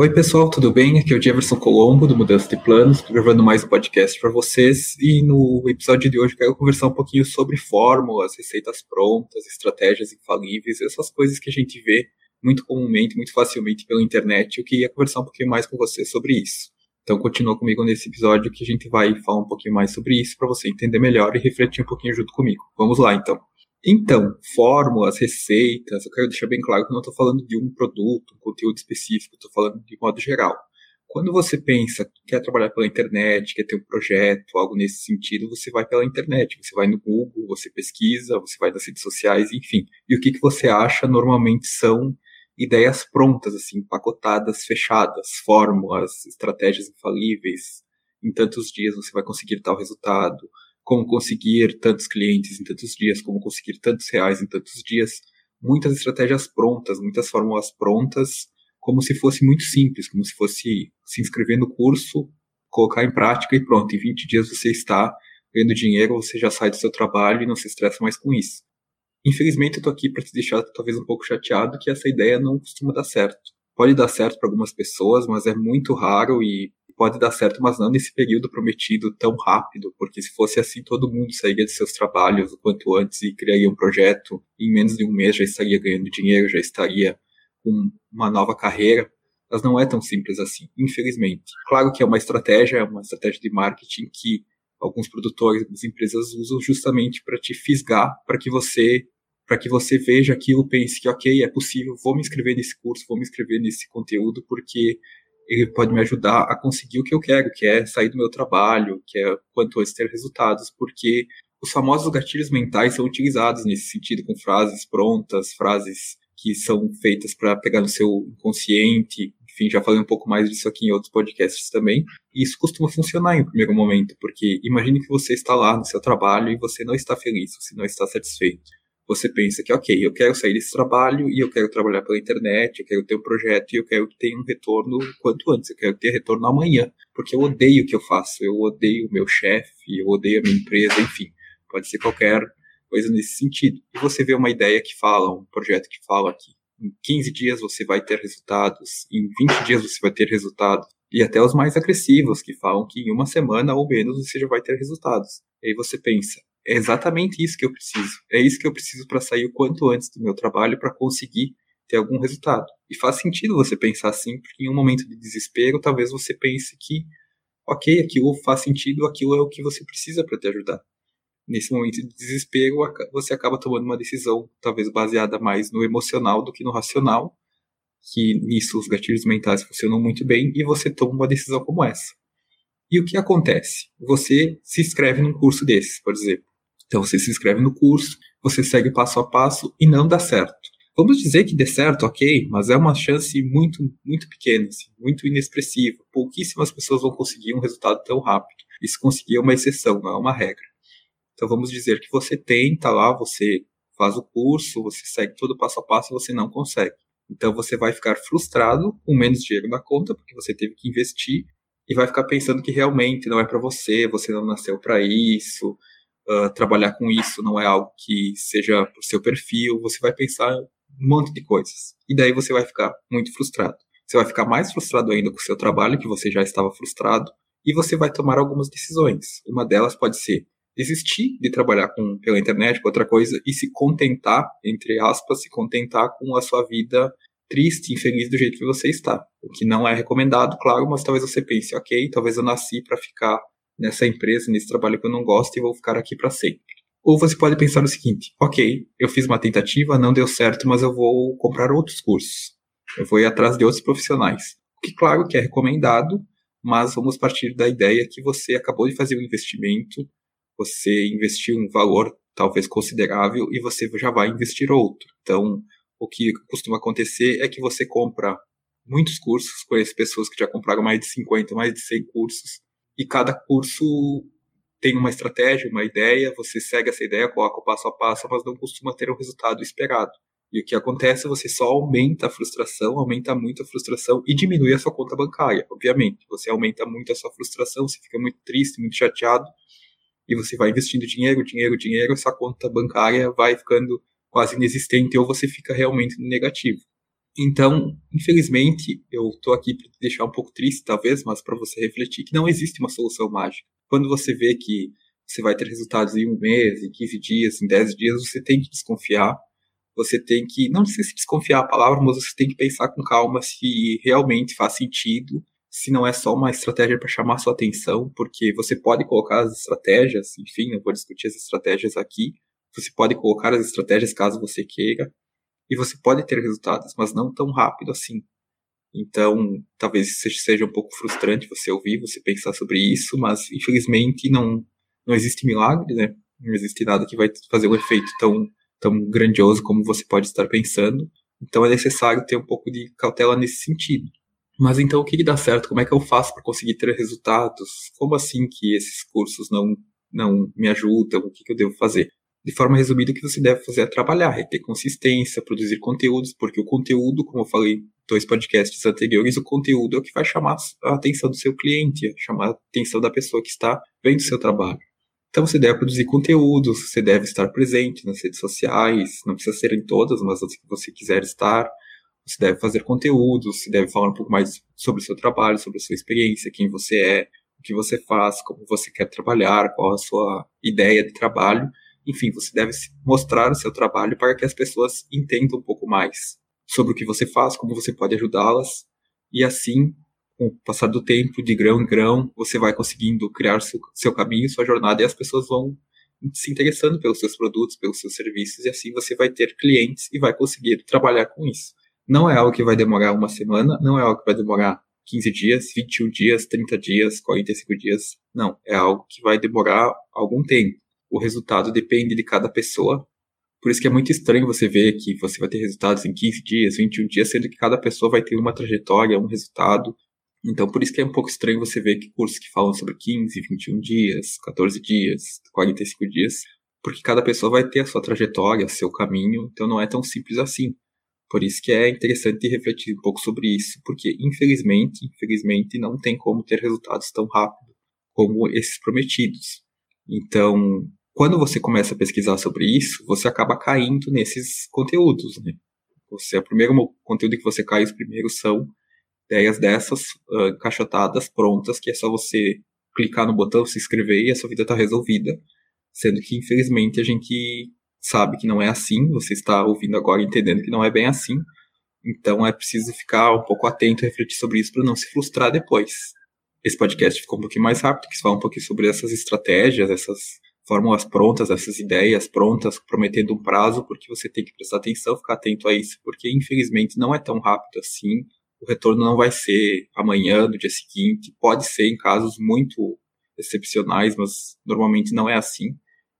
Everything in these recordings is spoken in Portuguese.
Oi, pessoal, tudo bem? Aqui é o Jefferson Colombo, do Mudança de Planos, gravando mais um podcast para vocês. E no episódio de hoje eu quero conversar um pouquinho sobre fórmulas, receitas prontas, estratégias infalíveis, essas coisas que a gente vê muito comumente, muito facilmente pela internet. Eu queria conversar um pouquinho mais com vocês sobre isso. Então, continua comigo nesse episódio que a gente vai falar um pouquinho mais sobre isso para você entender melhor e refletir um pouquinho junto comigo. Vamos lá, então. Então, fórmulas, receitas, eu quero deixar bem claro que eu não estou falando de um produto, um conteúdo específico, estou falando de modo geral. Quando você pensa que quer trabalhar pela internet, quer ter um projeto, algo nesse sentido, você vai pela internet, você vai no Google, você pesquisa, você vai nas redes sociais, enfim. E o que, que você acha normalmente são ideias prontas, assim, pacotadas, fechadas, fórmulas, estratégias infalíveis. Em tantos dias você vai conseguir tal resultado como conseguir tantos clientes em tantos dias, como conseguir tantos reais em tantos dias, muitas estratégias prontas, muitas fórmulas prontas, como se fosse muito simples, como se fosse se inscrever no curso, colocar em prática e pronto, em 20 dias você está ganhando dinheiro, você já sai do seu trabalho e não se estressa mais com isso. Infelizmente eu tô aqui para te deixar talvez um pouco chateado que essa ideia não costuma dar certo. Pode dar certo para algumas pessoas, mas é muito raro e pode dar certo, mas não nesse período prometido tão rápido, porque se fosse assim, todo mundo sairia de seus trabalhos o quanto antes e criaria um projeto, em menos de um mês já estaria ganhando dinheiro, já estaria com uma nova carreira. Mas não é tão simples assim, infelizmente. Claro que é uma estratégia, é uma estratégia de marketing que alguns produtores, algumas empresas usam justamente para te fisgar, para que você para que você veja aquilo, pense que ok, é possível, vou me inscrever nesse curso, vou me inscrever nesse conteúdo, porque ele pode me ajudar a conseguir o que eu quero, que é sair do meu trabalho, que é quanto antes ter resultados, porque os famosos gatilhos mentais são utilizados nesse sentido, com frases prontas, frases que são feitas para pegar no seu inconsciente. Enfim, já falei um pouco mais disso aqui em outros podcasts também. E isso costuma funcionar em um primeiro momento, porque imagine que você está lá no seu trabalho e você não está feliz, você não está satisfeito você pensa que, ok, eu quero sair desse trabalho e eu quero trabalhar pela internet, eu quero ter um projeto e eu quero ter um retorno quanto antes, eu quero ter retorno amanhã, porque eu odeio o que eu faço, eu odeio o meu chefe, eu odeio a minha empresa, enfim, pode ser qualquer coisa nesse sentido. E você vê uma ideia que fala, um projeto que fala que em 15 dias você vai ter resultados, em 20 dias você vai ter resultados, e até os mais agressivos que falam que em uma semana ou menos você já vai ter resultados. E aí você pensa, é exatamente isso que eu preciso. É isso que eu preciso para sair o quanto antes do meu trabalho para conseguir ter algum resultado. E faz sentido você pensar assim, porque em um momento de desespero, talvez você pense que, ok, aquilo faz sentido, aquilo é o que você precisa para te ajudar. Nesse momento de desespero, você acaba tomando uma decisão, talvez baseada mais no emocional do que no racional, que nisso os gatilhos mentais funcionam muito bem, e você toma uma decisão como essa. E o que acontece? Você se inscreve num curso desses, por exemplo. Então você se inscreve no curso, você segue passo a passo e não dá certo. Vamos dizer que dê certo, ok, mas é uma chance muito, muito pequena, assim, muito inexpressiva. Pouquíssimas pessoas vão conseguir um resultado tão rápido. E se conseguir é uma exceção, não é uma regra. Então vamos dizer que você tenta lá, você faz o curso, você segue todo passo a passo e você não consegue. Então você vai ficar frustrado com menos dinheiro na conta, porque você teve que investir, e vai ficar pensando que realmente não é para você, você não nasceu para isso, uh, trabalhar com isso não é algo que seja pro seu perfil, você vai pensar um monte de coisas. E daí você vai ficar muito frustrado. Você vai ficar mais frustrado ainda com o seu trabalho, que você já estava frustrado, e você vai tomar algumas decisões. Uma delas pode ser desistir de trabalhar com, pela internet, com outra coisa, e se contentar, entre aspas, se contentar com a sua vida triste, infeliz do jeito que você está. O que não é recomendado, claro, mas talvez você pense, ok, talvez eu nasci para ficar nessa empresa, nesse trabalho que eu não gosto e vou ficar aqui para sempre. Ou você pode pensar o seguinte: ok, eu fiz uma tentativa, não deu certo, mas eu vou comprar outros cursos. Eu vou ir atrás de outros profissionais. O que, claro, que é recomendado, mas vamos partir da ideia que você acabou de fazer um investimento, você investiu um valor talvez considerável e você já vai investir outro. Então, o que costuma acontecer é que você compra muitos cursos, conheço pessoas que já compraram mais de 50, mais de 100 cursos, e cada curso tem uma estratégia, uma ideia, você segue essa ideia, coloca o passo a passo, mas não costuma ter o resultado esperado. E o que acontece, você só aumenta a frustração, aumenta muito a frustração e diminui a sua conta bancária, obviamente. Você aumenta muito a sua frustração, você fica muito triste, muito chateado, e você vai investindo dinheiro, dinheiro, dinheiro, essa conta bancária vai ficando quase inexistente ou você fica realmente no negativo. Então, infelizmente, eu estou aqui para te deixar um pouco triste, talvez, mas para você refletir que não existe uma solução mágica. Quando você vê que você vai ter resultados em um mês, em 15 dias, em 10 dias, você tem que desconfiar. Você tem que, não sei se desconfiar a palavra, mas você tem que pensar com calma se realmente faz sentido, se não é só uma estratégia para chamar sua atenção, porque você pode colocar as estratégias, enfim, eu vou discutir as estratégias aqui, você pode colocar as estratégias caso você queira, e você pode ter resultados, mas não tão rápido assim. Então, talvez seja um pouco frustrante você ouvir, você pensar sobre isso, mas infelizmente não não existe milagre, né? Não existe nada que vai fazer um efeito tão, tão grandioso como você pode estar pensando. Então é necessário ter um pouco de cautela nesse sentido. Mas então o que, que dá certo? Como é que eu faço para conseguir ter resultados? Como assim que esses cursos não, não me ajudam? O que, que eu devo fazer? De forma resumida, o que você deve fazer é trabalhar, é ter consistência, produzir conteúdos, porque o conteúdo, como eu falei em dois podcasts anteriores, o conteúdo é o que vai chamar a atenção do seu cliente, chamar a atenção da pessoa que está vendo o seu trabalho. Então você deve produzir conteúdos, você deve estar presente nas redes sociais, não precisa ser em todas, mas as que você quiser estar. Você deve fazer conteúdos, você deve falar um pouco mais sobre o seu trabalho, sobre a sua experiência, quem você é, o que você faz, como você quer trabalhar, qual a sua ideia de trabalho. Enfim, você deve mostrar o seu trabalho para que as pessoas entendam um pouco mais sobre o que você faz, como você pode ajudá-las, e assim com o passar do tempo, de grão em grão, você vai conseguindo criar seu, seu caminho, sua jornada, e as pessoas vão se interessando pelos seus produtos, pelos seus serviços, e assim você vai ter clientes e vai conseguir trabalhar com isso. Não é algo que vai demorar uma semana, não é algo que vai demorar 15 dias, 21 dias, 30 dias, 45 dias. Não, é algo que vai demorar algum tempo. O resultado depende de cada pessoa. Por isso que é muito estranho você ver que você vai ter resultados em 15 dias, 21 dias, sendo que cada pessoa vai ter uma trajetória, um resultado, então, por isso que é um pouco estranho você ver que cursos que falam sobre 15, 21 dias, 14 dias, 45 dias, porque cada pessoa vai ter a sua trajetória, seu caminho, então não é tão simples assim. Por isso que é interessante refletir um pouco sobre isso, porque infelizmente, infelizmente não tem como ter resultados tão rápido como esses prometidos. Então, quando você começa a pesquisar sobre isso, você acaba caindo nesses conteúdos, né? Você, o primeiro conteúdo que você cai, os primeiros são ideias dessas uh, encaixotadas, prontas, que é só você clicar no botão, se inscrever e a sua vida está resolvida. Sendo que, infelizmente, a gente sabe que não é assim, você está ouvindo agora entendendo que não é bem assim. Então é preciso ficar um pouco atento e refletir sobre isso para não se frustrar depois. Esse podcast ficou um pouquinho mais rápido, quis falar um pouquinho sobre essas estratégias, essas fórmulas prontas, essas ideias prontas, prometendo um prazo, porque você tem que prestar atenção, ficar atento a isso, porque infelizmente não é tão rápido assim o retorno não vai ser amanhã, no dia seguinte. Pode ser em casos muito excepcionais, mas normalmente não é assim.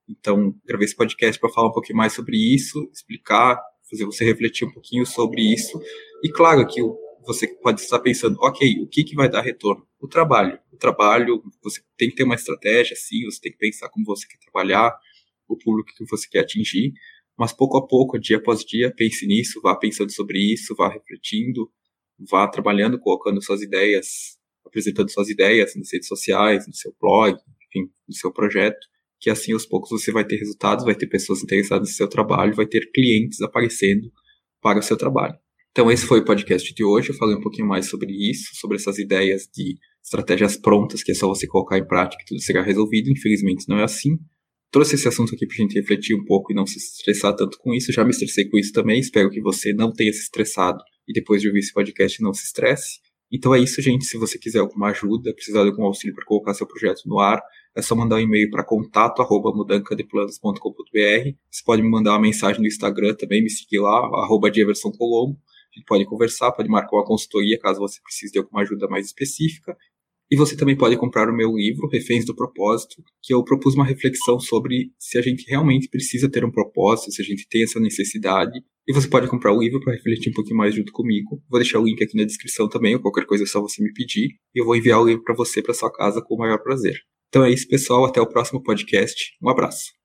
Então, gravei esse podcast para falar um pouquinho mais sobre isso, explicar, fazer você refletir um pouquinho sobre isso. E claro que você pode estar pensando, ok, o que, que vai dar retorno? O trabalho. O trabalho, você tem que ter uma estratégia, sim, você tem que pensar como você quer trabalhar, o público que você quer atingir, mas pouco a pouco, dia após dia, pense nisso, vá pensando sobre isso, vá refletindo, vá trabalhando, colocando suas ideias, apresentando suas ideias nas redes sociais, no seu blog, enfim, no seu projeto, que assim aos poucos você vai ter resultados, vai ter pessoas interessadas no seu trabalho, vai ter clientes aparecendo para o seu trabalho. Então esse foi o podcast de hoje, eu falei um pouquinho mais sobre isso, sobre essas ideias de estratégias prontas, que é só você colocar em prática e tudo será resolvido, infelizmente não é assim. Trouxe esse assunto aqui para a gente refletir um pouco e não se estressar tanto com isso, já me estressei com isso também, espero que você não tenha se estressado e depois de ouvir esse podcast não se estresse. Então é isso, gente. Se você quiser alguma ajuda, precisar de algum auxílio para colocar seu projeto no ar, é só mandar um e-mail para contato@mudancadeplanos.com.br. Você pode me mandar uma mensagem no Instagram também, me seguir lá, arroba Colombo. Pode conversar, pode marcar uma consultoria caso você precise de alguma ajuda mais específica. E você também pode comprar o meu livro, Reféns do Propósito, que eu propus uma reflexão sobre se a gente realmente precisa ter um propósito, se a gente tem essa necessidade. E você pode comprar o livro para refletir um pouquinho mais junto comigo. Vou deixar o link aqui na descrição também, ou qualquer coisa é só você me pedir. E eu vou enviar o livro para você para sua casa com o maior prazer. Então é isso, pessoal. Até o próximo podcast. Um abraço.